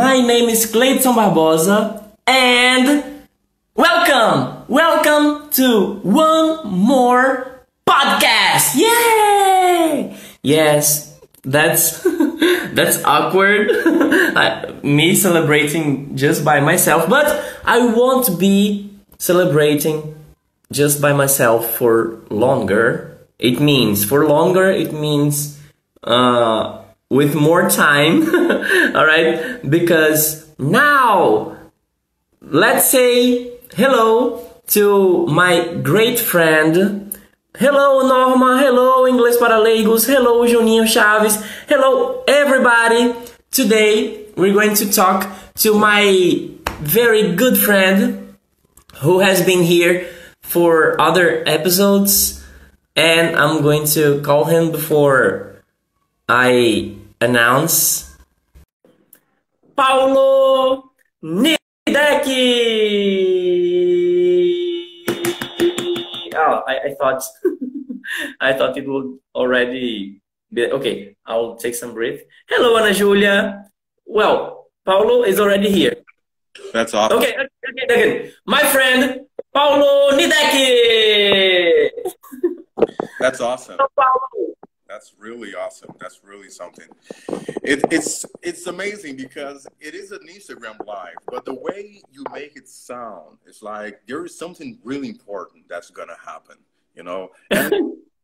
My name is Clayton Barbosa and welcome, welcome to one more podcast. Yay! Yes, that's that's awkward. me celebrating just by myself, but I won't be celebrating just by myself for longer. It means for longer. It means uh with more time, all right? Because now, let's say hello to my great friend. Hello, Norma. Hello, Inglês para Leigos. Hello, Juninho Chaves. Hello, everybody. Today, we're going to talk to my very good friend who has been here for other episodes. And I'm going to call him before I announce Paulo Nidecki. Oh, I, I thought I thought it would already be okay. I'll take some breath. Hello, Ana Julia. Well, Paulo is already here. That's awesome. Okay, okay, okay. My friend Paulo Nidecki. That's awesome. Hello, Paulo. That's really awesome. That's really something. It, it's it's amazing because it is an Instagram live, but the way you make it sound it's like there is something really important that's gonna happen. You know, and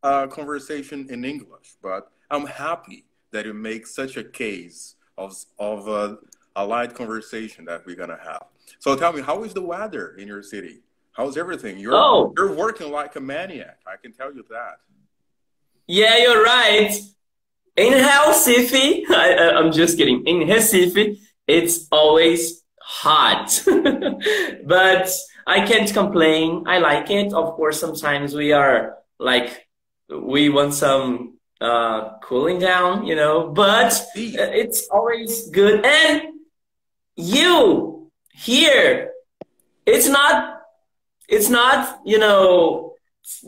a conversation in English. But I'm happy that you make such a case of of a, a light conversation that we're gonna have. So tell me, how is the weather in your city? How's everything? You're Oh. you're working like a maniac. I can tell you that. Yeah, you're right. In Recife, I, I'm just kidding. In Recife, it's always hot. But I can't complain. I like it. Of course, sometimes we are like, we want some uh, cooling down, you know, but uh, it's always good. And you here, it's not, it's not, you know,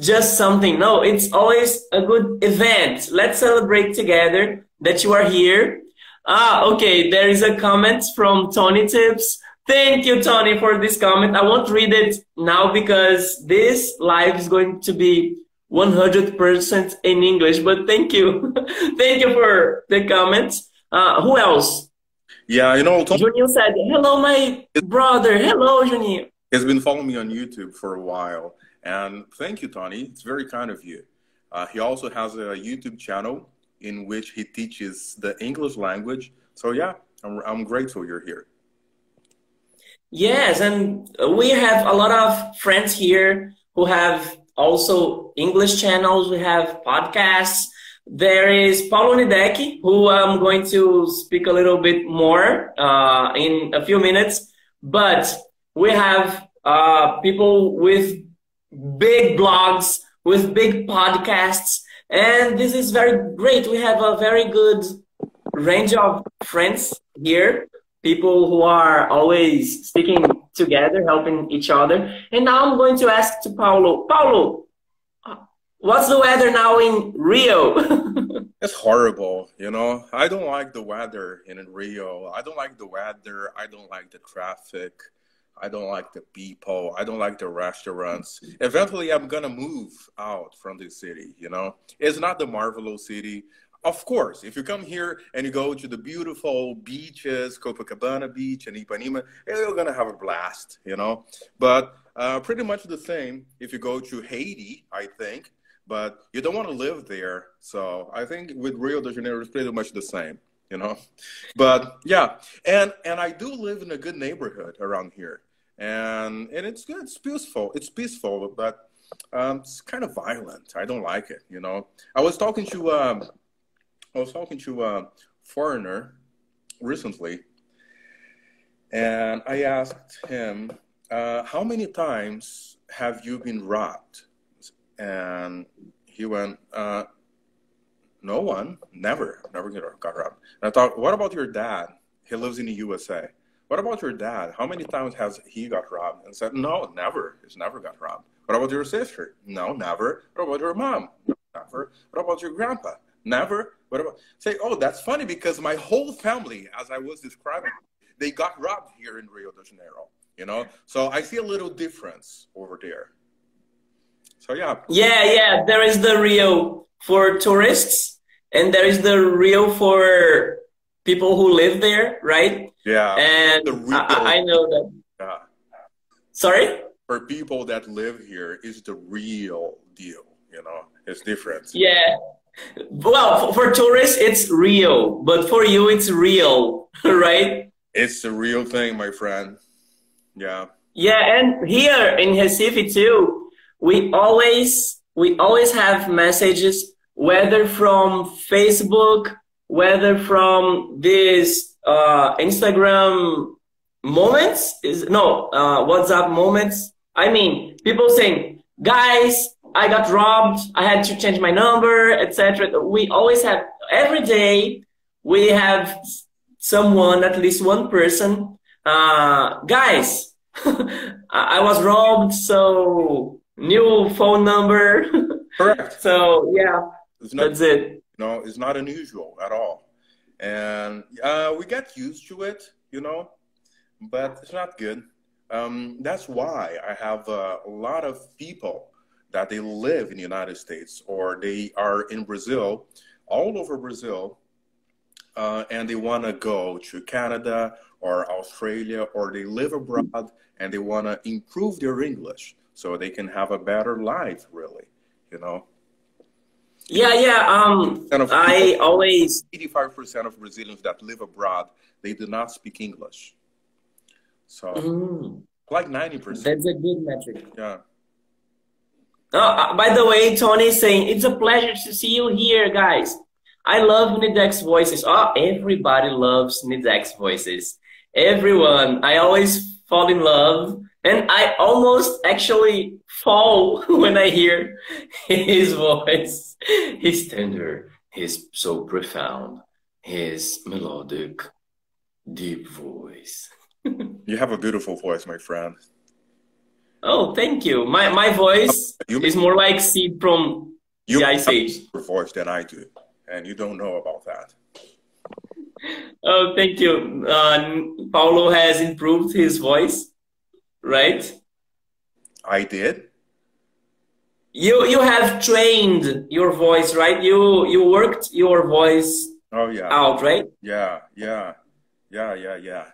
just something. No, it's always a good event. Let's celebrate together that you are here. Ah, okay. There is a comment from Tony Tips. Thank you, Tony, for this comment. I won't read it now because this live is going to be 100% in English, but thank you. thank you for the comments. Uh, who else? yeah, you know, Tom Juninho said, hello, my brother. Hello, Juninho. has been following me on YouTube for a while, and thank you, Tony. It's very kind of you. Uh, he also has a YouTube channel in which he teaches the English language. So yeah, I'm, I'm grateful you're here. Yes, and we have a lot of friends here who have also English channels. We have podcasts. There is Paulo Nidecki, who I'm going to speak a little bit more uh, in a few minutes. But we have uh, people with big blogs, with big podcasts, and this is very great. We have a very good range of friends here, people who are always sticking together, helping each other. And now I'm going to ask to Paulo. Paulo, what's the weather now in Rio? It's horrible, you know. I don't like the weather in Rio. I don't like the weather. I don't like the traffic. I don't like the people. I don't like the restaurants. Eventually, I'm gonna move out from this city. You know, it's not the marvelous city. Of course, if you come here and you go to the beautiful beaches, Copacabana Beach and Ipanema, you're gonna have a blast. You know, but uh, pretty much the same if you go to Haiti. I think but you don't want to live there. So I think with Rio de Janeiro, it's pretty much the same, you know. But yeah, and and I do live in a good neighborhood around here, and and it's good. It's peaceful. It's peaceful, but um, it's kind of violent. I don't like it, you know. I was talking to um, I was talking to a foreigner recently, and I asked him, uh, "How many times have you been robbed?" and he went, uh, "No one, never, never got robbed." And I thought, "What about your dad? He lives in the USA. What about your dad? How many times has he got robbed?" And said, "No, never. He's never got robbed." What about your sister? No, never. What about your mom? Never. What about your grandpa? Never. What about say? Oh, that's funny because my whole family, as I was describing, they got robbed here in Rio de Janeiro. You know, so I see a little difference over there. So yeah. Yeah, yeah. There is the Rio for tourists, and there is the Rio for people who live there, right? Yeah. And. I, I know that. Yeah. Sorry. For people that live here, is the real deal. You know, it's different. Yeah. Well, for, for tourists, it's real, but for you, it's real, right? It's the real thing, my friend. Yeah. Yeah, and here in Recife too, we always we always have messages, whether from Facebook, whether from this uh, Instagram moments is no uh, WhatsApp moments. I mean, people saying, guys, I got robbed. I had to change my number, etc. We always have every day. We have someone, at least one person. Uh, guys, I was robbed, so new phone number. Correct. so yeah, not, that's it. no, it's not unusual at all. And uh, we get used to it, you know, but it's not good. Um, that's why I have uh, a lot of people that they live in the United States or they are in Brazil, all over Brazil, uh, and they want to go to Canada or Australia or they live abroad and they want to improve their English so they can have a better life, really, you know. Yeah, yeah. Um, I always 85% of Brazilians that live abroad, they do not speak English. So, Mm, like 90%. that's a good metric. Yeah. Oh, uh, by the way, Tony is saying it's a pleasure to see you here, guys. I love Nidex's voices. Oh, everybody loves Nidex's voices. Everyone. I always fall in love, and I almost actually fall when I hear his voice. He's tender. He's so profound. His melodic, deep voice. You have a beautiful voice, my friend. Oh, thank you. My my voice You is more like Sid from you the Ice Age. a voice than I do, and you don't know about that. Oh, thank you. Uh, Paulo has improved his voice, right? I did. You you have trained your voice, right? You you worked your voice Oh, yeah. out, right? Yeah, yeah, yeah, yeah, yeah.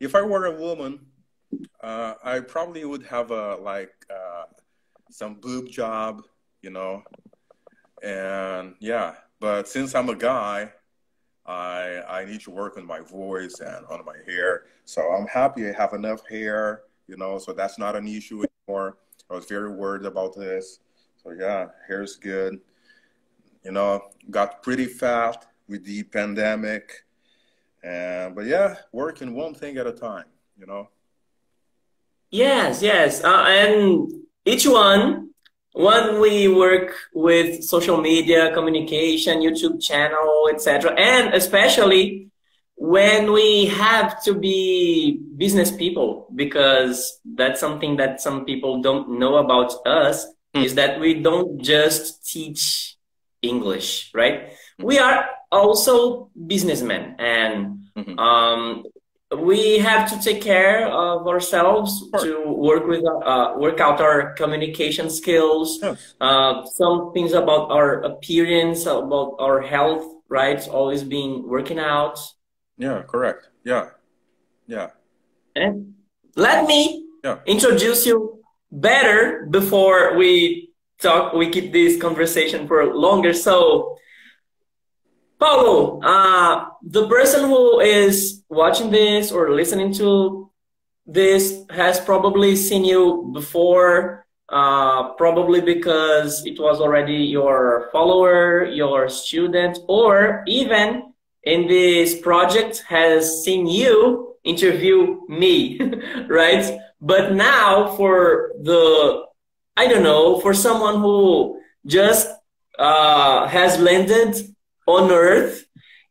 If I were a woman, uh, I probably would have a like uh, some boob job, you know, and yeah. But since I'm a guy, I I need to work on my voice and on my hair. So I'm happy I have enough hair, you know. So that's not an issue anymore. I was very worried about this. So yeah, hair's good. You know, got pretty fat with the pandemic. And but yeah, working one thing at a time, you know. Yes, yes. Uh, and each one, when we work with social media, communication, YouTube channel, etc., and especially when we have to be business people, because that's something that some people don't know about us, Hmm. is that we don't just teach English, right? We are also businessmen and Mhm. um, we have to take care of ourselves course. to work with uh, work out our communication skills uh, some things about our appearance about our health right always being working out Yeah, correct. Yeah. Yeah. and let me Yeah. introduce you better before we talk we keep this conversation for longer so Paulo, uh, the person who is watching this or listening to this has probably seen you before, uh, probably because it was already your follower, your student, or even in this project has seen you interview me, right? But now for the, I don't know, for someone who just uh, has landed on earth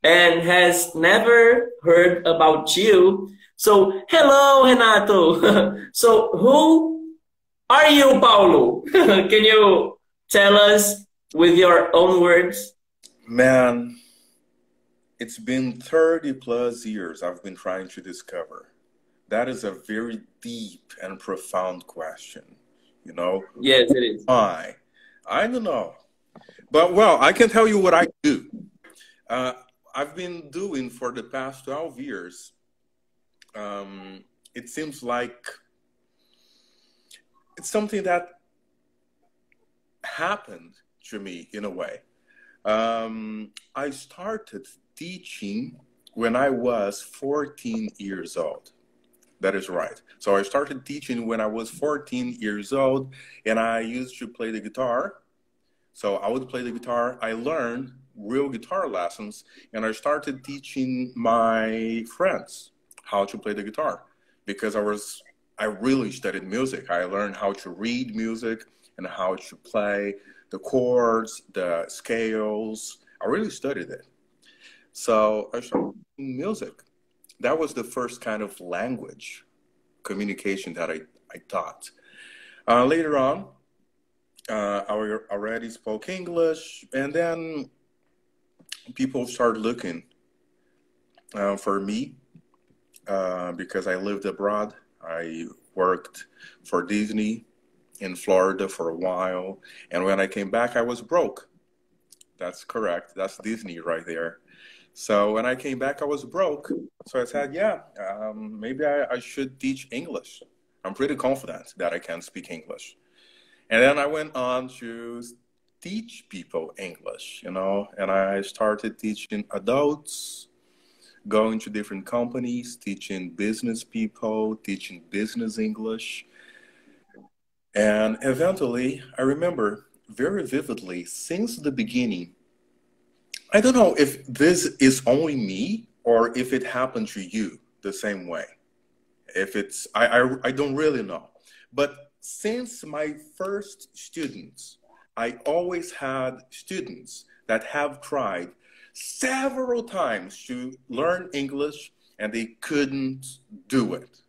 and has never heard about you. So, hello, Renato. so, who are you, Paulo? Can you tell us with your own words? Man, it's been 30 plus years I've been trying to discover. That is a very deep and profound question, you know? Yes, it is. Why? I don't know. But well, I can tell you what I do. Uh, I've been doing for the past 12 years. Um, it seems like it's something that happened to me in a way. Um, I started teaching when I was 14 years old. That is right. So I started teaching when I was 14 years old, and I used to play the guitar. So I would play the guitar. I learned real guitar lessons, and I started teaching my friends how to play the guitar because I was I really studied music. I learned how to read music and how to play the chords, the scales. I really studied it. So I started music. That was the first kind of language communication that I, I taught. Uh, later on, uh, I already spoke English, and then people started looking uh, for me uh, because I lived abroad. I worked for Disney in Florida for a while, and when I came back, I was broke. That's correct. That's Disney right there. So when I came back, I was broke. So I said, yeah, um, maybe I, I should teach English. I'm pretty confident that I can speak English. And then I went on to teach people English, you know, and I started teaching adults, going to different companies, teaching business people, teaching business English. And eventually, I remember very vividly since the beginning, I don't know if this is only me or if it happened to you the same way. If it's, I, I, I don't really know. But since my first students, I always had students that have tried several times to learn English and they couldn't do it.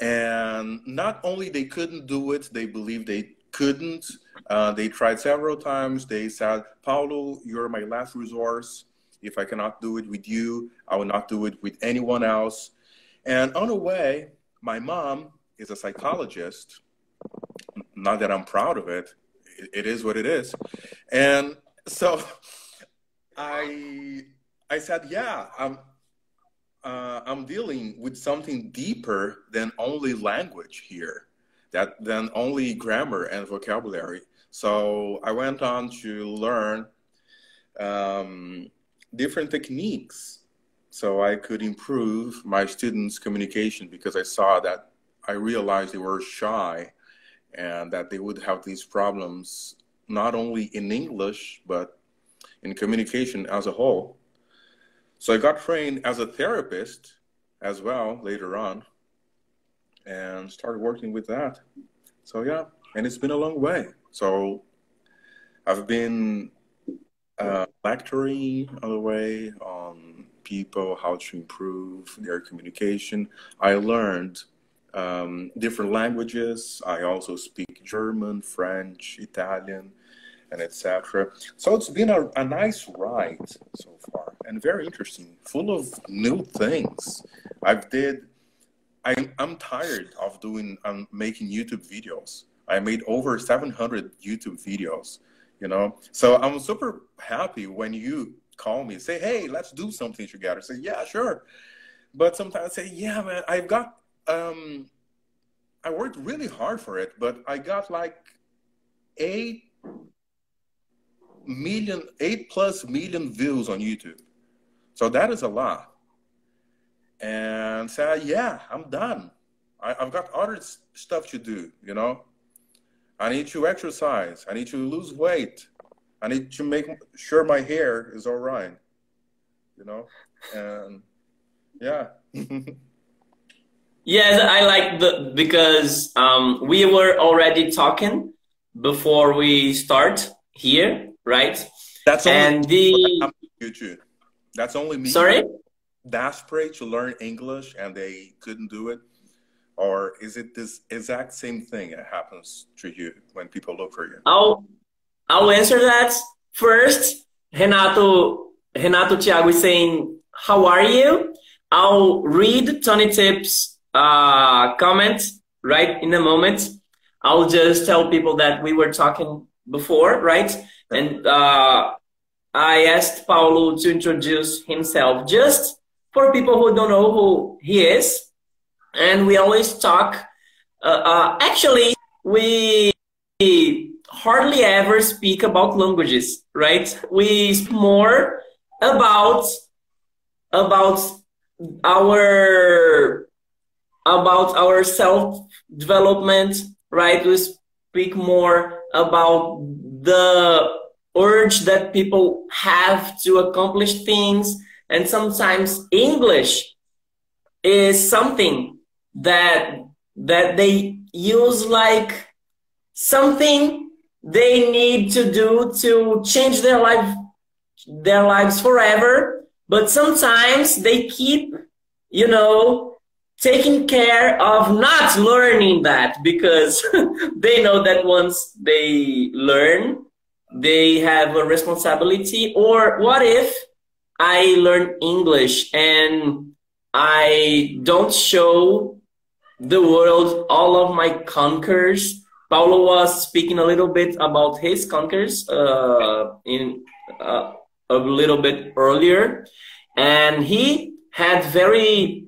And not only they couldn't do it, they believed they couldn't. Uh, they tried several times. They said, Paulo, you're my last resource. If I cannot do it with you, I will not do it with anyone else. And on the way, my mom is a psychologist. Not that I'm proud of it, it is what it is. And so I, I said, yeah, I'm, uh, I'm dealing with something deeper than only language here that than only grammar and vocabulary. So I went on to learn um, different techniques so I could improve my students' communication because I saw that I realized they were shy and that they would have these problems not only in English but in communication as a whole. So I got trained as a therapist as well later on and started working with that. So yeah, and it's been a long way. So I've been uh, lecturing on the way on people how to improve their communication. I learned um, different languages. I also speak German, French, Italian, and etc. So it's been a, a nice ride so far and very interesting, full of new things. I've did I, I'm tired of doing um, making YouTube videos. I made over 700 YouTube videos, you know. So I'm super happy when you call me, and say, "Hey, let's do something together." Say, "Yeah, sure." But sometimes I say, "Yeah, man, I've got um, I worked really hard for it, but I got like eight million, eight plus million views on YouTube. So that is a lot." and say, yeah, I'm done. I, have got other stuff to do, you know. I need to exercise. I need to lose weight. I need to make sure my hair is all right, you know. And yeah. yes, I like the because um, we were already talking before we start here, right? That's and the YouTube. That's only me. Sorry desperate to learn English and they couldn't do it? Or is it this exact same thing that happens to you when people look for you? I'll I'll answer that first. Renato Renato Thiago is saying, How are you? I'll read Tony Tip's uh, comment right in a moment. I'll just tell people that we were talking before, right? And uh, I asked Paulo to introduce himself just for people who don't know who he is. And we always talk. Uh, uh, actually, we hardly ever speak about languages, right? We speak more about about our about our self development, right? We speak more about the urge that people have to accomplish things, and sometimes English is something that that they use like something they need to do to change their life their lives forever. But sometimes they keep you know taking care of not learning that because they know that once they learn they have a responsibility. Or what if i learn english and i don't show the world all of my conquers Paulo was speaking a little bit about his conquers uh, in uh, a little bit earlier, and he had very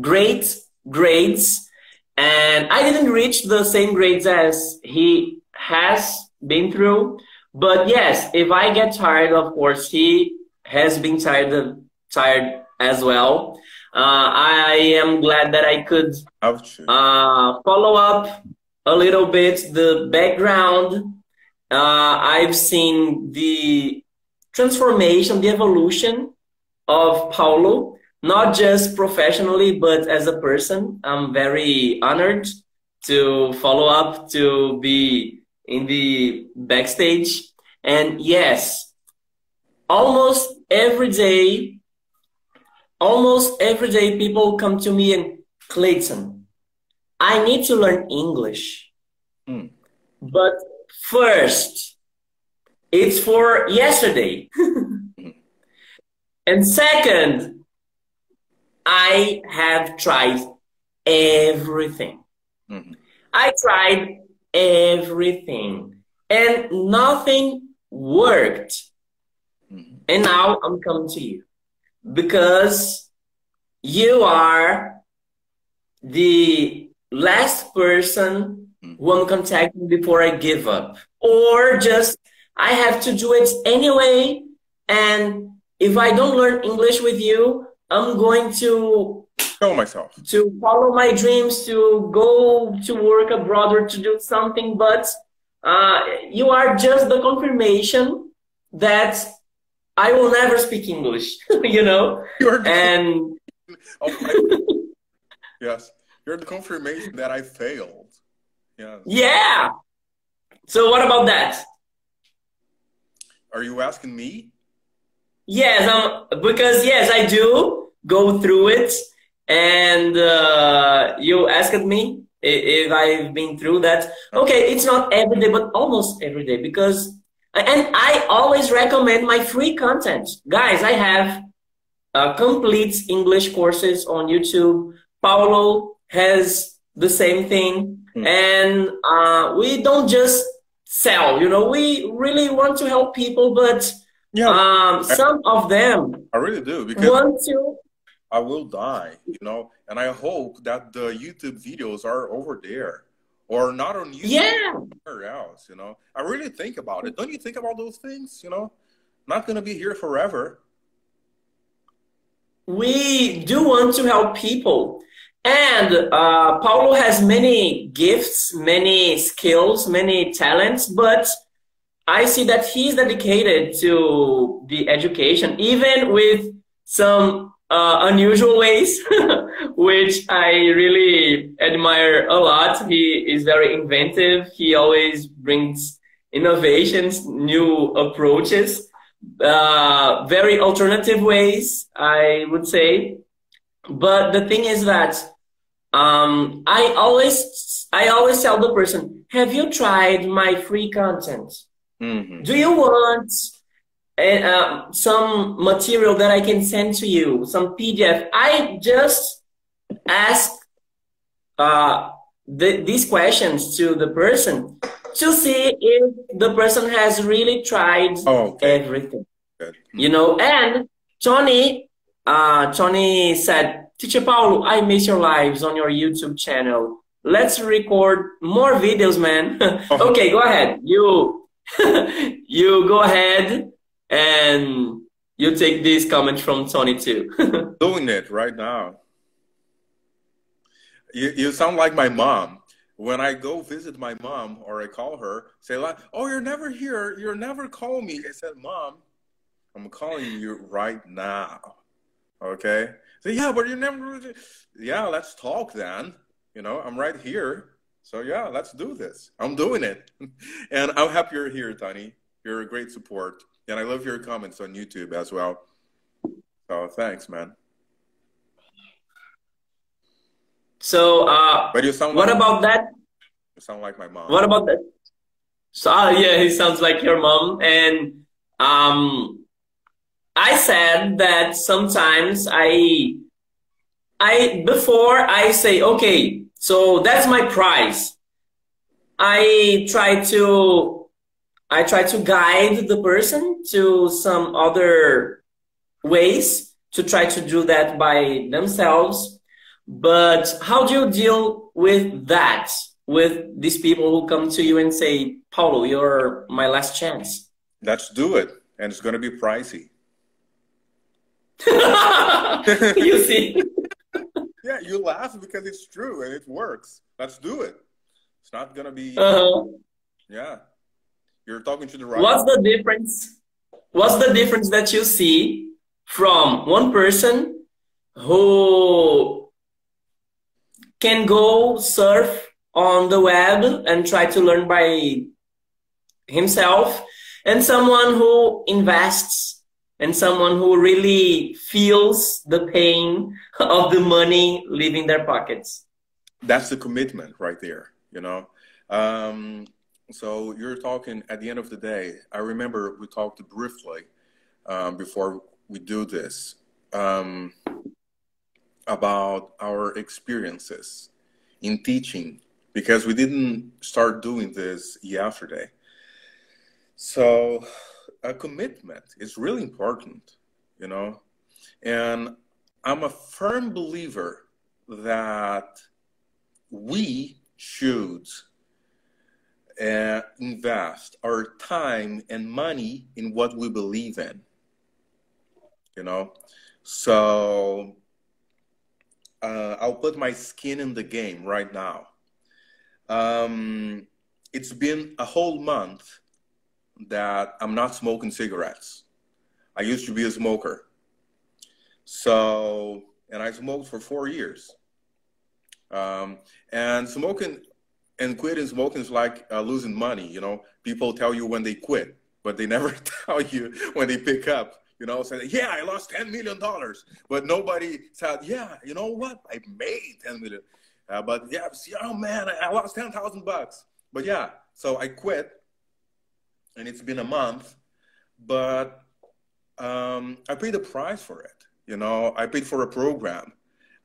great grades, and I didn't reach the same grades as he has been through. But yes, if I get tired, of course, he has been tired tired as well. Uh, I am glad that I could uh, follow up a little bit the background. Uh, I've seen the transformation, the evolution of Paulo, not just professionally, but as a person. I'm very honored to follow up, to be in the backstage. And yes, almost every day, almost every day, people come to me and Clayton, I need to learn English. Mm. But first, it's for yesterday. and second, I have tried everything. Mm-hmm. I tried everything and nothing worked. Mm-hmm. And now I'm coming to you because you are the last person mm. who I'm contacting before I give up. Or just I have to do it anyway. And if I don't learn English with you, I'm going to kill myself. To follow my dreams, to go to work abroad or to do something. But uh, you are just the confirmation that I will never speak English, you know? and yes. You're the confirmation that I failed. Yeah. Yeah. So what about that? Are you asking me? Yes, um, because yes, I do go through it, and uh, you asked me if I've been through that. Okay, it's not every day, but almost every day because, and I always recommend my free content, guys. I have uh, complete English courses on YouTube. Paulo has the same thing. Mm. And uh, we don't just sell, you know, we really want to help people, but yeah, um, some I, of them I really do because want to. I will die, you know, and I hope that the YouTube videos are over there or not on YouTube. Yeah. Somewhere else, you know. I really think about it. Don't you think about those things? You know, not gonna be here forever. We do want to help people. And uh, Paulo has many gifts, many skills, many talents, but I see that he's dedicated to the education, even with some uh, unusual ways, which I really admire a lot. He is very inventive. He always brings innovations, new approaches, uh, very alternative ways, I would say. But the thing is that um, I always I always tell the person, have you tried my free content? Mm-hmm. Do you want uh, some material that I can send to you, some PDF. I just ask uh, the, these questions to the person to see if the person has really tried Oh, okay. everything. Good. You know, and Tony, uh, Tony said, Teacher Paulo, I miss your lives on your YouTube channel. Let's record more videos, man. okay, go ahead. You, you go ahead and you take this comment from Tony too. Doing it right now. You, you sound like my mom. When I go visit my mom or I call her, say like, "Oh, you're never here. You're never call me." I said, "Mom, I'm calling you right now." Okay. So yeah, but you never. Yeah, let's talk then. You know, I'm right here. So yeah, let's do this. I'm doing it, and I'm happy you're here, Tony. You're a great support, and I love your comments on YouTube as well. So thanks, man. So, uh, But you sound what like, about that? you sound like my mom. What about that? So uh, yeah, he sounds like your mom. And um, I said that sometimes I, I before I say okay, so that's my price. I try to, I try to guide the person to some other ways to try to do that by themselves. But how do you deal with that? With these people who come to you and say, Paulo, you're my last chance. Let's do it, and it's going to be pricey. you see? Yeah, you laugh because it's true and it works. Let's do it. It's not going to be. Uh-huh. Yeah, you're talking to the right. What's the difference? What's the difference that you see from one person who can go surf on the web and try to learn by himself and someone who invests and someone who really feels the pain of the money leaving their pockets. That's the commitment right there. You know. Um, so you're talking at the end of the day. I remember we talked briefly um, before we do this um, about our experiences in teaching because we didn't start doing this yesterday. So a commitment is really important, you know, and I'm a firm believer that we should uh, invest our time and money in what we believe in you know so uh, i'll put my skin in the game right now um, it's been a whole month that i'm not smoking cigarettes i used to be a smoker so and i smoked for four years um, and smoking and quitting smoking is like uh, losing money. You know, people tell you when they quit, but they never tell you when they pick up. You know, say, yeah, I lost ten million dollars, but nobody said, yeah, you know what, I made ten million. Uh, but yeah, oh man, I, I lost ten thousand bucks. But yeah, so I quit, and it's been a month, but um, I paid the price for it. You know, I paid for a program.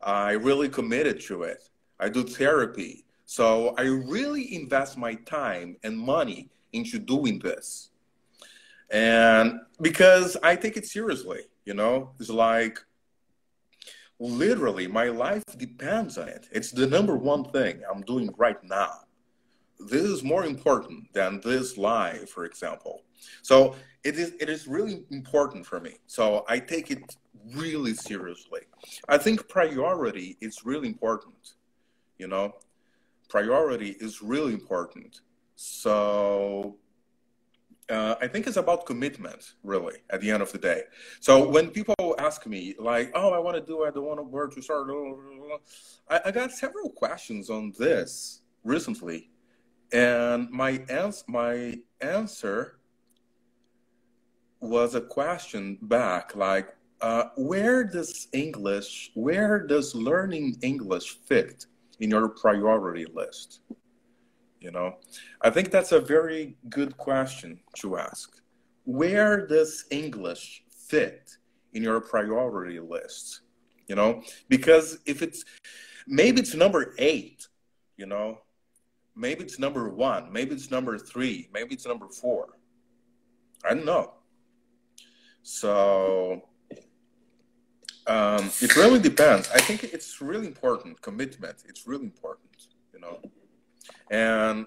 I really committed to it. I do therapy. So I really invest my time and money into doing this. And because I take it seriously, you know, it's like literally my life depends on it. It's the number one thing I'm doing right now. This is more important than this live, for example. So it is it is really important for me. So I take it really seriously. I think priority is really important, you know priority is really important. So uh, I think it's about commitment, really, at the end of the day. So when people ask me, like, oh, I want to do, I don't want to work to start, I, I got several questions on this recently. And my, ans- my answer was a question back, like, uh, where does English, where does learning English fit in your priority list? You know, I think that's a very good question to ask. where does English fit in your priority list? You know, because if it's maybe it's number eight, you know, maybe it's number one, maybe it's number three, maybe it's number four. I don't know. So um, it really depends. I think it's really important. Commitment. It's really important. You know, and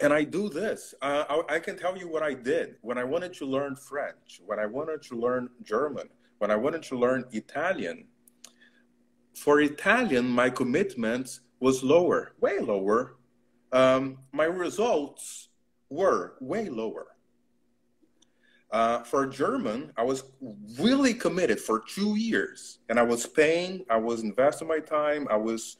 and I do this. Uh, I, I, can tell you what I did when I wanted to learn French, when I wanted to learn German, when I wanted to learn Italian. For Italian, my commitment was lower, way lower. Um, my results were way lower. Uh, for German, I was really committed for two years, and I was paying, I was investing my time, I was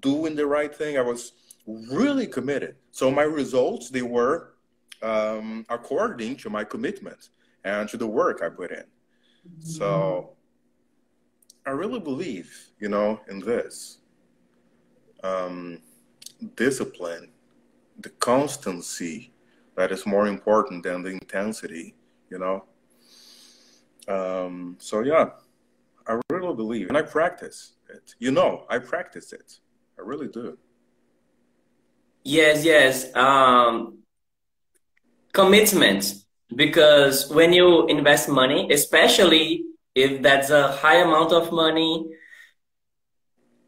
doing the right thing, I was really committed. So my results they were um, according to my commitment and to the work I put in. Mm-hmm. So I really believe, you know, in this um, discipline, the constancy that is more important than the intensity, you know. Um, so yeah, I really believe, and I practice it. You know, I practice it. I really do. Yes, yes. Um, commitment. Because when you invest money, especially if that's a high amount of money,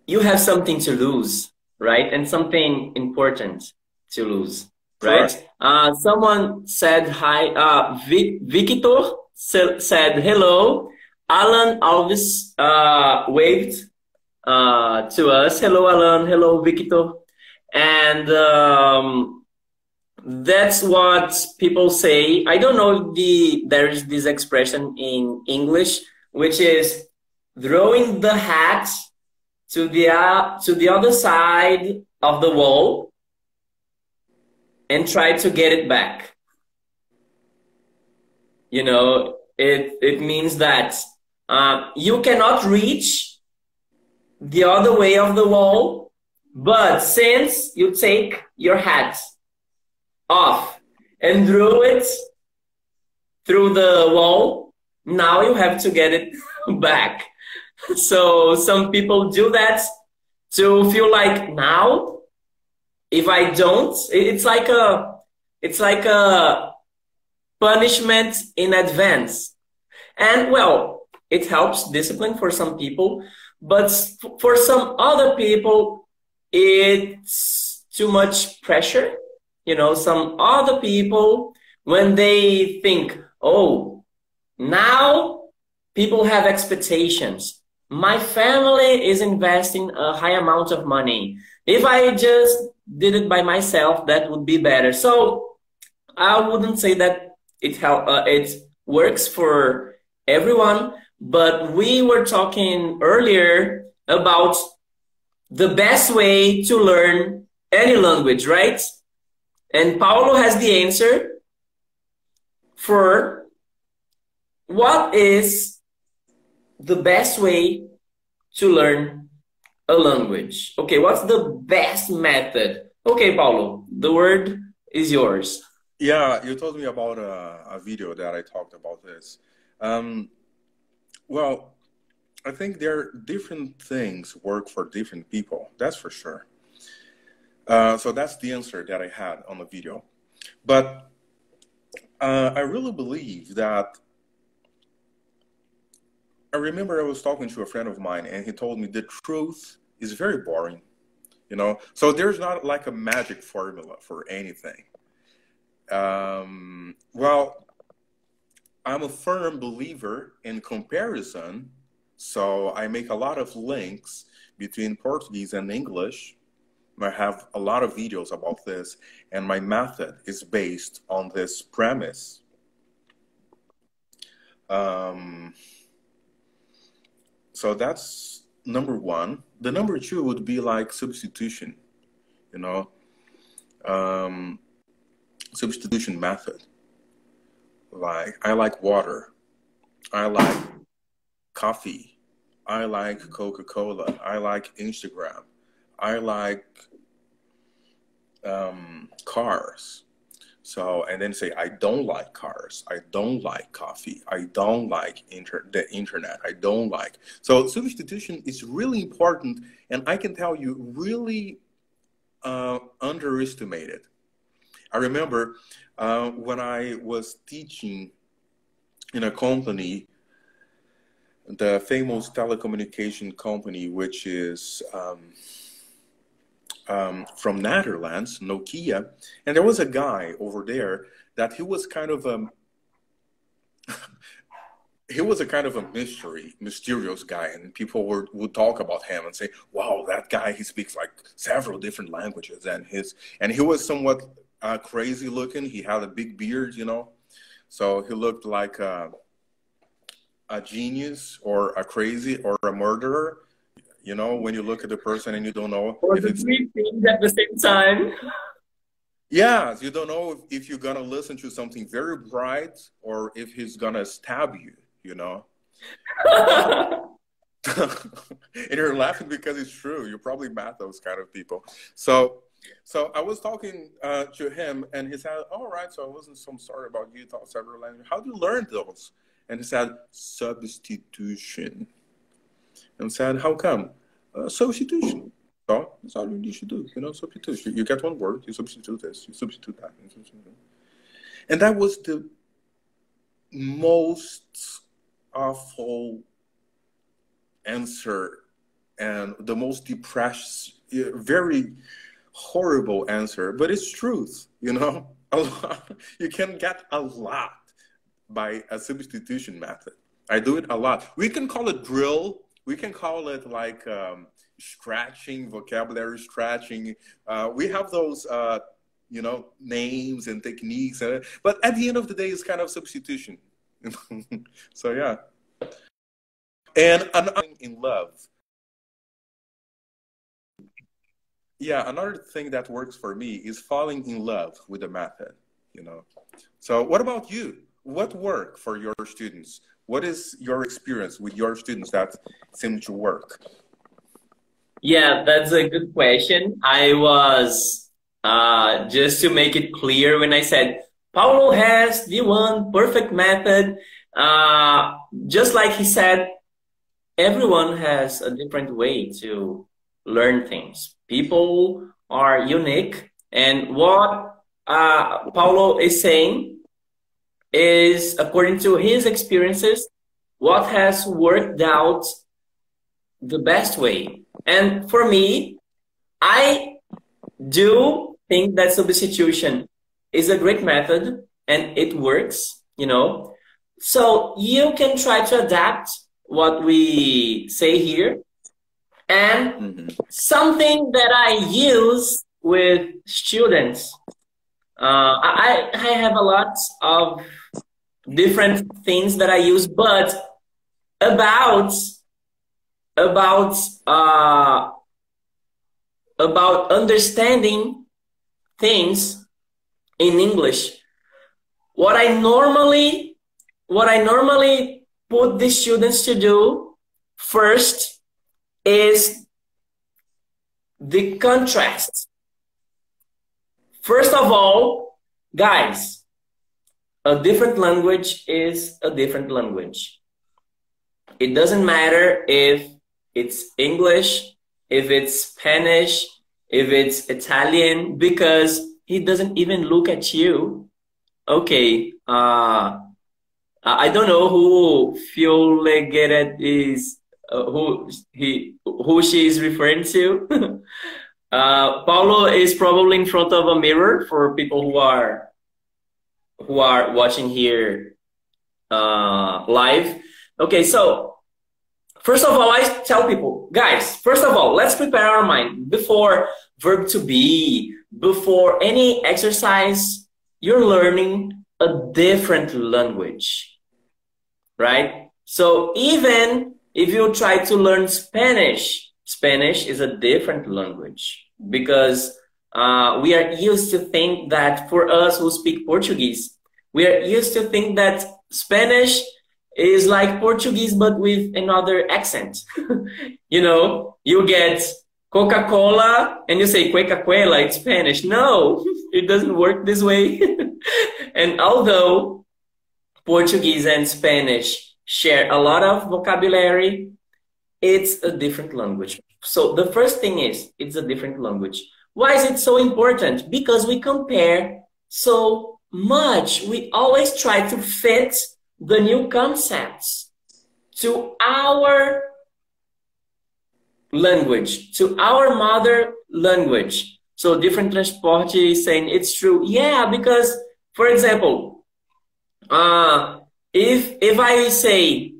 you have something to lose, right? And something important to lose, right? Uh, someone said hi. Uh, Vic- Victor said hello. Alan Alves uh, waved uh, to us. Hello, Alan. Hello, Victor and um, that's what people say. I don't know the there is this expression in English which is throwing the hat to the uh, to the other side of the wall and try to get it back. You know, it it means that uh, you cannot reach the other way of the wall but since you take your hat off and threw it through the wall, now you have to get it back. So some people do that to feel like now, if I don't, it's like a, it's like a punishment in advance. And well, it helps discipline for some people, but for some other people, it's too much pressure. You know, some other people, when they think, oh, now people have expectations. My family is investing a high amount of money. If I just did it by myself, that would be better. So I wouldn't say that it help, uh, it works for everyone, but we were talking earlier about the best way to learn any language, right? And Paulo has the answer for what is the best way to learn a language. Okay, what's the best method? Okay, Paulo, the word is yours. Yeah, you told me about a, a video that I talked about this. Um, well, I think there are different things work for different people. That's for sure. Uh, so that's the answer that I had on the video. But uh, I really believe that. I remember I was talking to a friend of mine, and he told me the truth is very boring. You know, so there's not like a magic formula for anything. Um, well, I'm a firm believer in comparison so I make a lot of links between Portuguese and English. I have a lot of videos about this, and my method is based on this premise. Um, so that's number one. The number two would be like substitution, you know, um, substitution method. Like, I like water. I like coffee. I like Coca Cola. I like Instagram. I like um, cars. So, and then say, I don't like cars. I don't like coffee. I don't like inter- the internet. I don't like. So, substitution is really important. And I can tell you, really uh, underestimated. I remember uh, when I was teaching in a company, the famous telecommunication company, which is um, um, from Netherlands, Nokia, and there was a guy over there that he was kind of a he was a kind of a mystery, mysterious guy, and people were, would talk about him and say, "Wow, that guy he speaks like several different languages." And his and he was somewhat uh, crazy looking. He had a big beard, you know, so he looked like a, a genius or a crazy or a murderer. You know, when you look at the person and you don't know or if it's three things at the same time. Yeah, you don't know if, if you're gonna listen to something very bright or if he's gonna stab you. You know. and you're laughing because it's true. You probably met those kind of people. So so I was talking uh, to him, and he said, "All right, so I wasn't so sorry about you taught several languages. How do you learn those?" And he said, "Substitution." And said, "How come?" Uh, substitution. So that's all you should do. You know, substitution. You get one word, you substitute this, you substitute that, and that was the most awful answer and the most depressed, very horrible answer, but it's truth, you know? A lot, you can get a lot by a substitution method. I do it a lot. We can call it drill. We can call it like um, scratching, vocabulary scratching. Uh, we have those, uh, you know, names and techniques. Uh, but at the end of the day, it's kind of substitution. so, yeah. And I'm in love yeah another thing that works for me is falling in love with the method you know so what about you what work for your students? What is your experience with your students that seem to work? Yeah that's a good question. I was uh, just to make it clear when i said paulo has the one perfect method uh, just like he said everyone has a different way to learn things. People are unique. And what uh, Paulo is saying is, according to his experiences, what has worked out the best way. And for me, I do think that substitution is a great method and it works, you know. So you can try to adapt what we say here and mm-hmm. something that I use with students, uh, I, I have a lot of different things that I use, but about about uh, about understanding things in English. What I normally what I normally put the students to do first is the contrast. First of all, guys, a different language is a different language. It doesn't matter if it's English, if it's Spanish, if it's Italian, because he doesn't even look at you. Okay, uh, I don't know who Fiolegueret is uh, who he who she is referring to. uh, Paulo is probably in front of a mirror for people who are who are watching here uh, live. Okay, so first of all, I tell people, guys, first of all, let's prepare our mind before verb to be, before any exercise. You're learning a different language, right? So even if you try to learn Spanish, Spanish is a different language because uh, we are used to think that for us who speak Portuguese, we are used to think that Spanish is like Portuguese but with another accent. you know, you get Coca-Cola and you say Coca-Cola, it's Spanish. No, it doesn't work this way. and although Portuguese and Spanish share a lot of vocabulary, it's a different language. So the first thing is it's a different language. Why is it so important? Because we compare so much. We always try to fit the new concepts to our language, to our mother language. So different transport is saying it's true. Yeah, because for example, uh, if if I say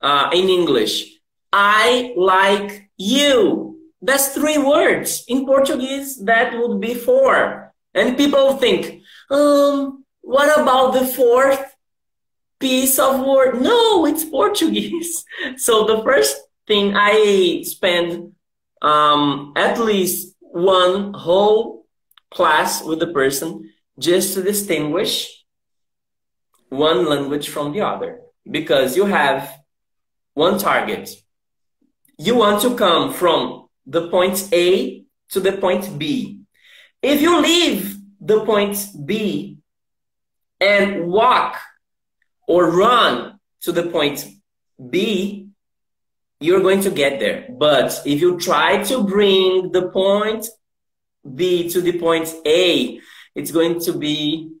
uh, in English, I like you. That's three words. In Portuguese, that would be four. And people think, um, what about the fourth piece of word? No, it's Portuguese. So the first thing I spend um, at least one whole class with the person just to distinguish one language from the other because you have one target. You want to come from the point A to the point B. If you leave the point B and walk or run to the point B, you're going to get there. But if you try to bring the point B to the point A, it's going to be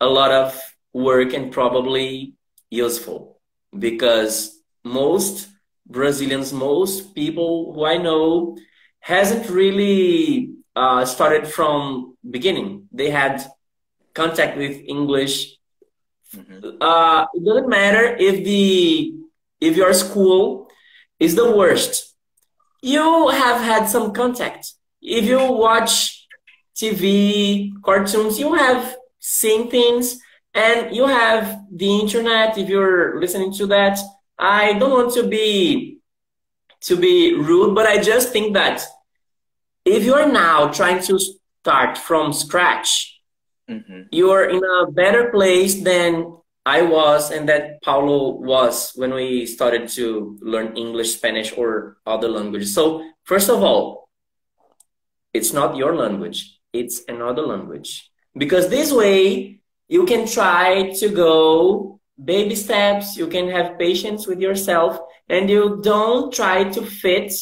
a lot of work and probably useful because most Brazilians, most people who I know hasn't really uh, started from beginning. They had contact with English. Mm-hmm. Uh, it doesn't matter if the if your school is the worst. You have had some contact. If you watch TV, cartoons, you have seen things and you have the internet if you're listening to that. I don't want to be to be rude, but I just think that if you are now trying to start from scratch, mm-hmm. you're in a better place than I was and that Paulo was when we started to learn English, Spanish, or other languages. So, first of all, it's not your language, it's another language. Because this way, you can try to go baby steps, you can have patience with yourself, and you don't try to fit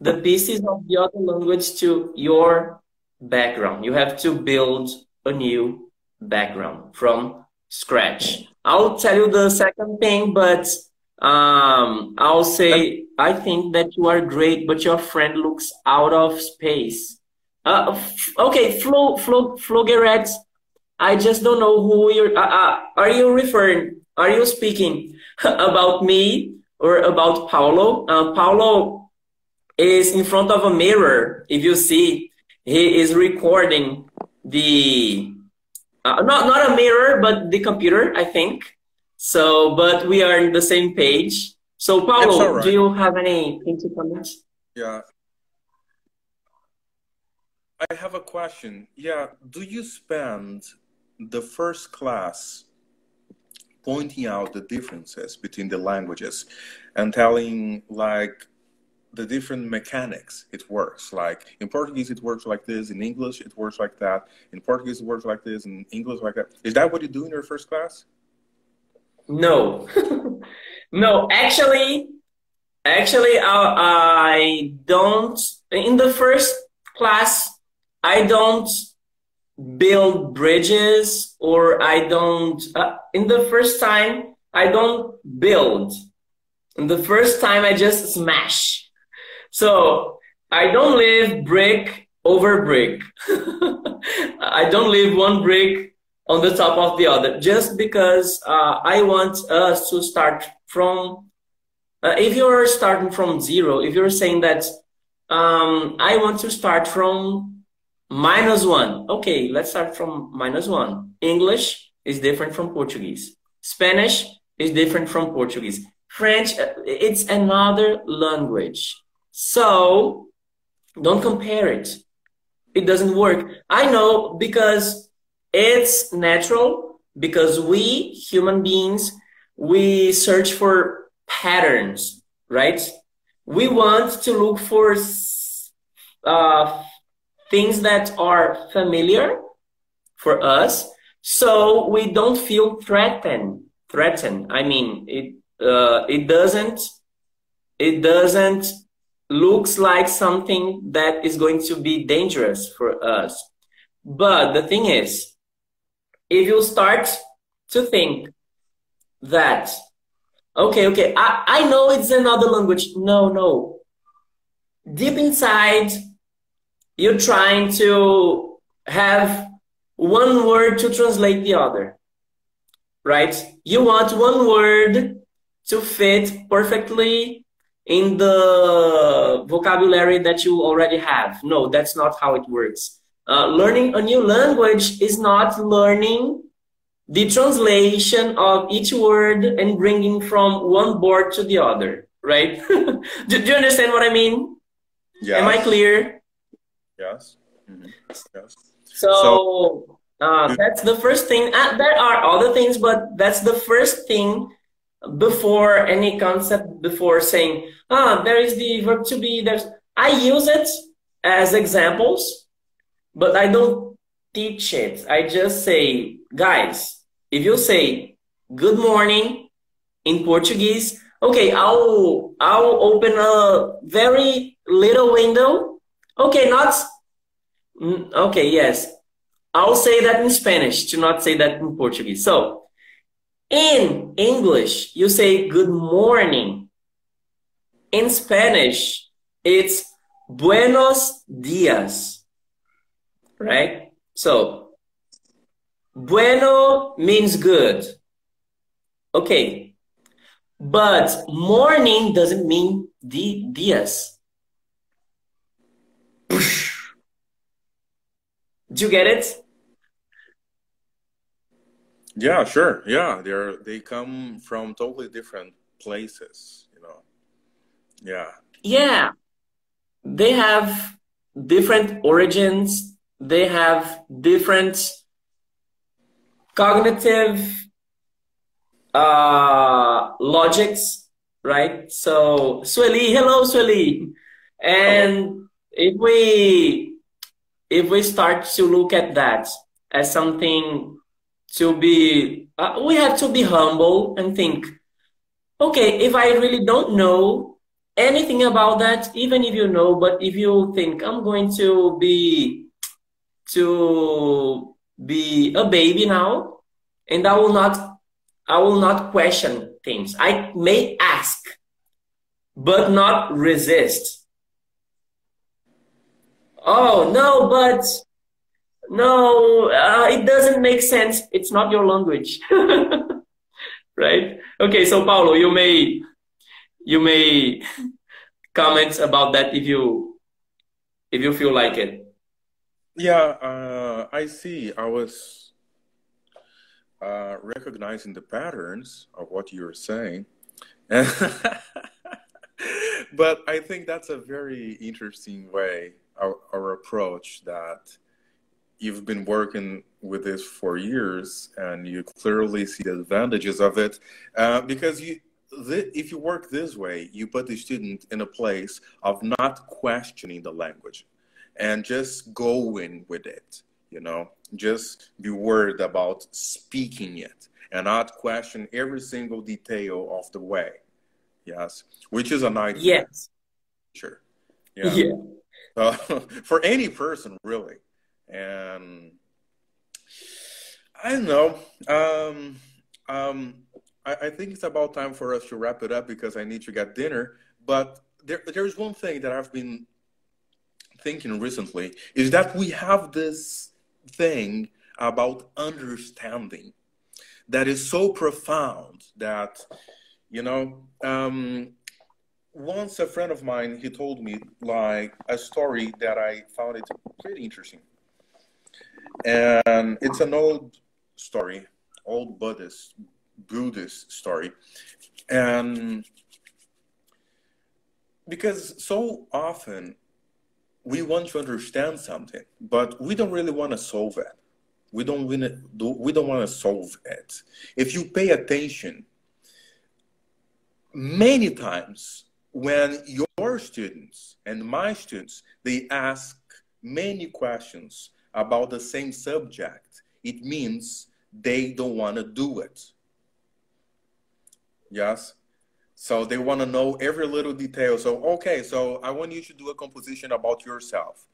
the pieces of the other language to your background. You have to build a new background from scratch. I'll tell you the second thing, but um, I'll say I think that you are great, but your friend looks out of space. Uh, okay, Flo, Flo, Flogeret, I just don't know who you're. Uh, uh, are you referring? Are you speaking about me or about Paulo? Uh, Paulo is in front of a mirror. If you see, he is recording the uh, not not a mirror, but the computer, I think. So, but we are in the same page. So, Paulo, right. do you have anything to comment? Yeah. I have a question. Yeah, do you spend the first class pointing out the differences between the languages and telling like the different mechanics it works. Like in Portuguese, it works like this. In English, it works like that. In Portuguese, it works like this. In English, like that. Is that what you do in your first class? No, no. Actually, actually, I, I don't. In the first class, I don't build bridges or I don't. Uh, in the first time, I don't build. In the first time, I just smash so I don't live brick over brick. I don't leave one brick on the top of the other just because uh, I want us to start from. Uh, if you're starting from zero, if you're saying that um, I want to start from minus one, okay, let's start from minus one. English is different from Portuguese. Spanish is different from Portuguese. French, uh, it's another language. So don't compare it. It doesn't work. I know because it's natural, because we human beings, we search for patterns, right? We want to look for uh, things that are familiar for us, so we don't feel threatened. Threatened. I mean, it uh, it doesn't it doesn't looks like something that is going to be dangerous for us. But the thing is, if you start to think that, okay, okay, I, I know it's another language. No, no. Deep inside, you're trying to have one word to translate the other, right? You want one word to fit perfectly in the vocabulary that you already have. No, that's not how it works. Uh, learning a new language is not learning the translation of each word and bringing from one board to the other, right? do, do, you understand what I mean? Yes. Am I clear? Yes. Mm-hmm. Yes. So, so uh, that's the first thing. Uh, there are other things, but that's the first thing before any concept, before saying, ah, there is the verb to be, there's, I use it as examples, but I don't teach it. I just say, guys, if you say good morning in Portuguese, okay, I'll I'll open a very little window. Okay, not mm, okay, yes. I'll say that in Spanish to not say that in Portuguese. So, in English, you say good morning. In Spanish, it's buenos dias. Right? So, Bueno means good. Okay. But morning doesn't mean di dias. Do you get it? Yeah, sure. Yeah, they're they come from totally different places, you know. Yeah. Yeah. They have different origins. They have different cognitive uh, logics, right? So Sueli, hello Sueli. And. If we if we start to look at that as something to be uh, we have to be humble and think okay if i really don't know anything about that even if you know but if you think i'm going to be to be a baby now and I will not I will not question things. I may ask, but not resist. Oh no, but no, uh, it doesn't make sense. It's not your language, right? Okay, so Paulo, you may you may comment about that if you if you feel like it. Yeah, uh, I see. I was uh, recognizing the patterns of what you're saying. but I think that's a very interesting way or, or approach that you've been working with this for years and you clearly see the advantages of it uh, because you if you work this way you put the student in a place of not questioning the language and just going with it you know just be worried about speaking it and not question every single detail of the way. Yes which is a nightmare yes. sure yeah, yeah. Uh, for any person really. And i don't know. Um, um, I, I think it's about time for us to wrap it up because i need to get dinner. But there, there's one thing that i've been thinking recently is that we have this thing about understanding that is so profound that you know um, once a friend of mine he told me like a story that i found it pretty interesting and it's an old story old buddhist buddhist story and because so often we want to understand something, but we don't really want to solve it. We don't we don't want to solve it. If you pay attention, many times when your students and my students they ask many questions about the same subject, it means they don't want to do it. Yes. So they want to know every little detail. So, okay, so I want you to do a composition about yourself.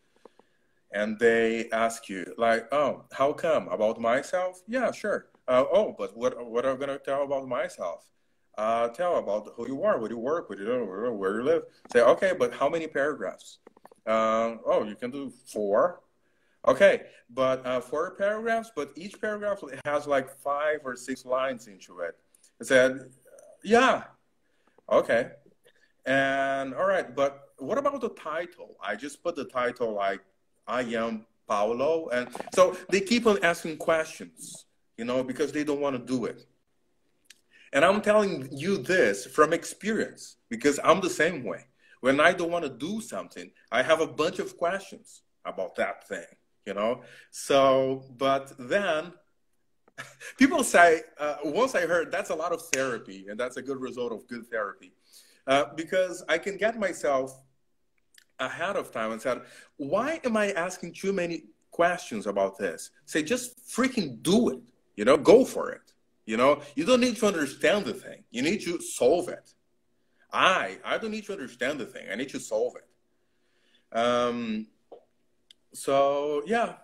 And they ask you, like, oh, how come? About myself? Yeah, sure. Uh, oh, but what, what going to tell about myself? Uh, tell about who you are, where you work, where you, where you live. Say, okay, but how many paragraphs? Uh, oh, you can do four. Okay, but uh, four paragraphs, but each paragraph has like five or six lines into it. I said, yeah, okay. And all right, but what about the title? I just put the title like I am Paulo. And so they keep on asking questions, you know, because they don't want to do it. And I'm telling you this from experience because I'm the same way. When I don't want to do something, I have a bunch of questions about that thing, you know? So, but then people say, uh, once I heard that's a lot of therapy and that's a good result of good therapy. Uh, because I can get myself ahead of time and said, why am I asking too many questions about this? Say, just freaking do it. You know, go for it. You know, you don't need to understand the thing. You need to solve it. I I don't need to understand the thing. I need to solve it. Um, so yeah,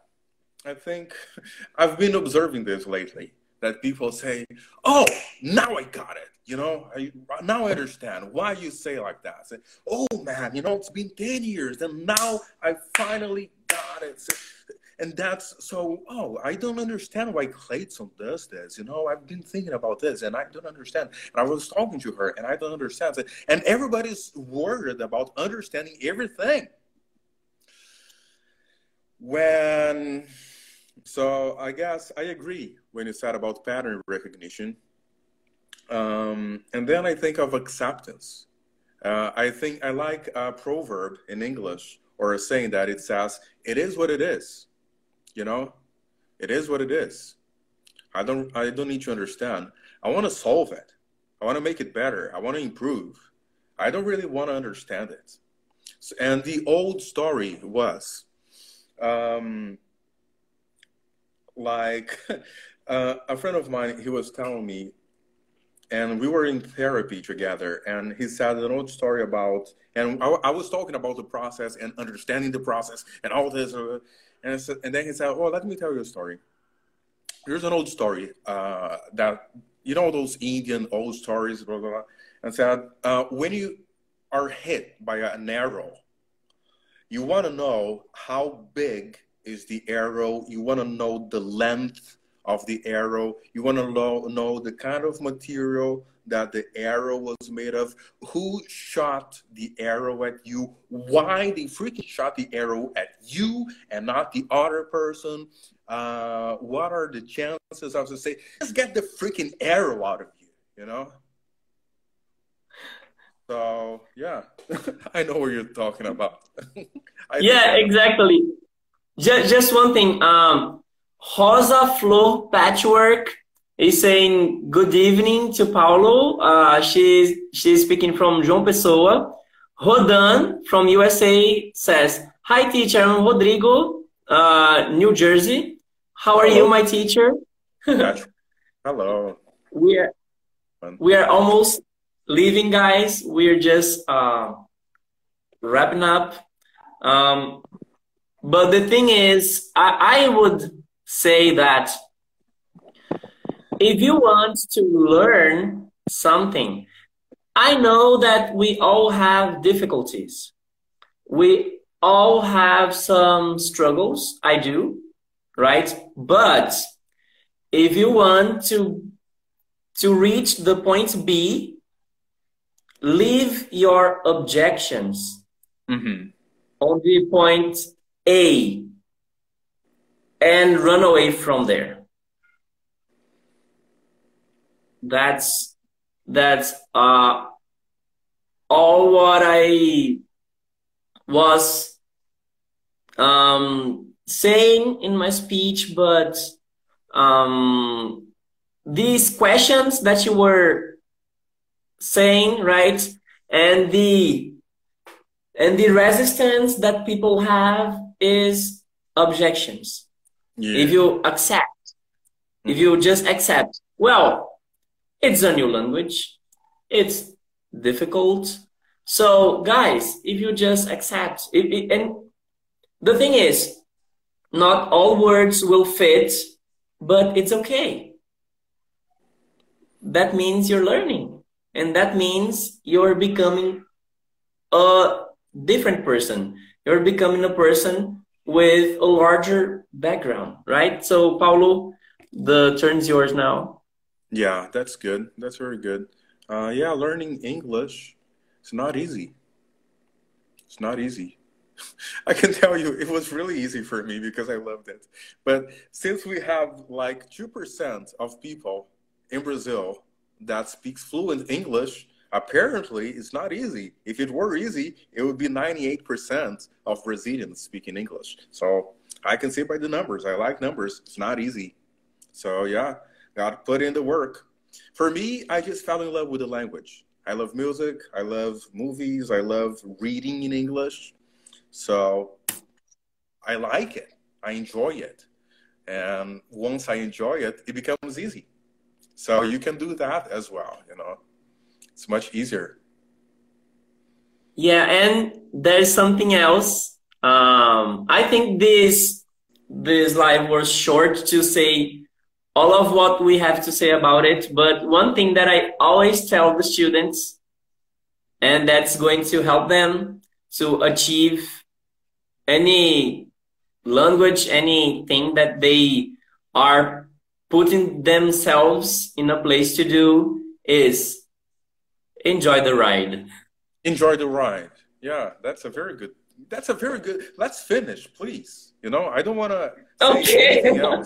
I think I've been observing this lately. That people say, "Oh, now I got it." You know, I, now I understand why you say like that. Say, "Oh man, you know, it's been ten years, and now I finally got it." And that's so oh i don't understand why clayton does this you know? I've been thinking about this and i don't understand. And i was talking to her and i don't understand. And everybody's worried about understanding everything. When so i guess i agree when you said about pattern recognition. Um, and then i think of acceptance. Uh, i think i like a proverb in english or a saying that it says it is what it is you know, it is what it is. I don't I don't need to understand. I want to solve it. I want to make it better. I want to improve. I don't really want to understand it. So, and the old story was um, like uh, a friend of mine, he was telling me, and we were in therapy together, and he said an old story about, and I, I was talking about the process and understanding the process and all this. Uh, and, said, and then he said, "Well, let me tell you a story. Here's an old story uh, that you know those Indian old stories, blah blah." blah. And said, uh, "When you are hit by an arrow, you want to know how big is the arrow. You want to know the length of the arrow. You want to know, know the kind of material that the arrow was made of, who shot the arrow at you, why they freaking shot the arrow at you and not the other person. Uh, what are the chances of to say, just get the freaking arrow out of you, you know? So yeah, I know what you're talking about. yeah, exactly. Just, just one thing. Um, Rosa Flor Patchwork is saying good evening to Paulo. Uh, she's she's speaking from João Pessoa. Rodan from USA says, "Hi, teacher. I'm Rodrigo, uh, New Jersey. How are Hello. you, my teacher?" Hello. We are we are almost leaving, guys. We're just uh, wrapping up. Um, but the thing is, I, I would say that if you want to learn something, I know that we all have difficulties. We all have some struggles. I do, right? But if you want to to reach the point B, leave your objections mm-hmm. on the point A and run away from there. That's that's uh, all what I was um, saying in my speech, but um, these questions that you were saying, right? and the and the resistance that people have is objections Yeah. if you accept if you mm-hmm. just accept well it's a new language. It's difficult. So guys if you just accept it, it- and the thing is not all words will fit but it's okay. That means you're learning and that means you're becoming a different person. You're becoming a person with a larger background right so paulo the turn's yours now Yeah, that's good. That's very good. Uh, yeah, learning English, it's not easy. It's not easy. I can tell you it was really easy for me because I loved it. But since we have like 2% of people in Brazil that speaks fluent English, apparently it's not easy. If it were easy, it would be 98% of Brazilians speaking English. So I can see by the numbers. I like numbers. It's not easy. So yeah, got to put in the work. For me, I just fell in love with the language. I love music. I love movies. I love reading in English. So I like it. I enjoy it. And once I enjoy it, it becomes easy. So you can do that as well, you know. It's much easier. Yeah, and there's something else. Um, I think this this live was short to say all of what we have to say about it, but one thing that I always tell the students, and that's going to help them to achieve any language, anything that they are putting themselves in a place to do is enjoy the ride. Enjoy the ride. Yeah, that's a very good. That's a very good. Let's finish, please. You know, I don't want to Okay. Yeah.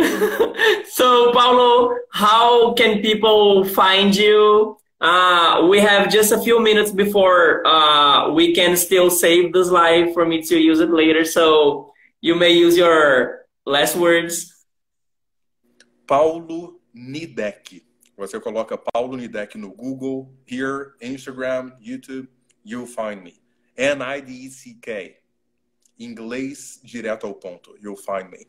so Paulo, how can people find you? Uh, we have just a few minutes before uh, we can still save this live for me to use it later. So you may use your last words. Paulo Nideck. Você coloca Paulo Nideck no Google, here, Instagram, YouTube, you'll find me. N-I-D-E-C-K. Inglês direto ao ponto. You'll find me.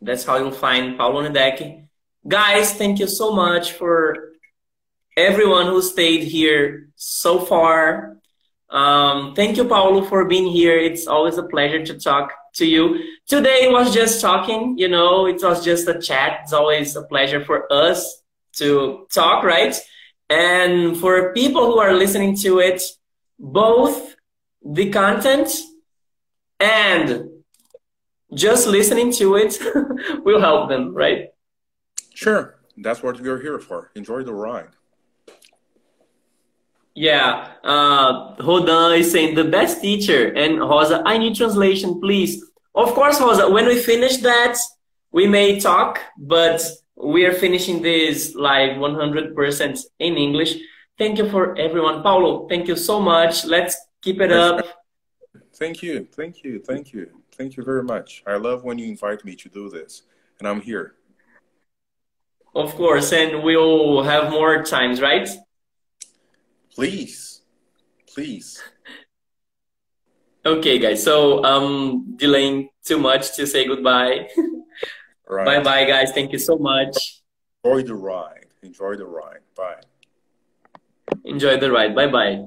That's how you'll find Paulo Nideck. Guys, thank you so much for everyone who stayed here so far. Um, thank you, Paulo, for being here. It's always a pleasure to talk to you. Today was just talking, you know, it was just a chat. It's always a pleasure for us to talk, right? And for people who are listening to it, both the content and just listening to it will help them, right? Sure. That's what we're here for. Enjoy the ride. Yeah, uh, Rodan is saying the best teacher, and Rosa, I need translation, please. Of course, Rosa, when we finish that, we may talk, but we are finishing this live 100% in English. Thank you for everyone. Paulo, thank you so much. Let's keep it up. Thank you. Thank you. Thank you. Thank you very much. I love when you invite me to do this, and I'm here. Of course, and we'll have more times, right? Please. Please. Okay, guys. So um delaying too much to say goodbye. Right. bye bye, guys. Thank you so much. Enjoy the ride. Enjoy the ride. Bye. Enjoy the ride. Bye bye.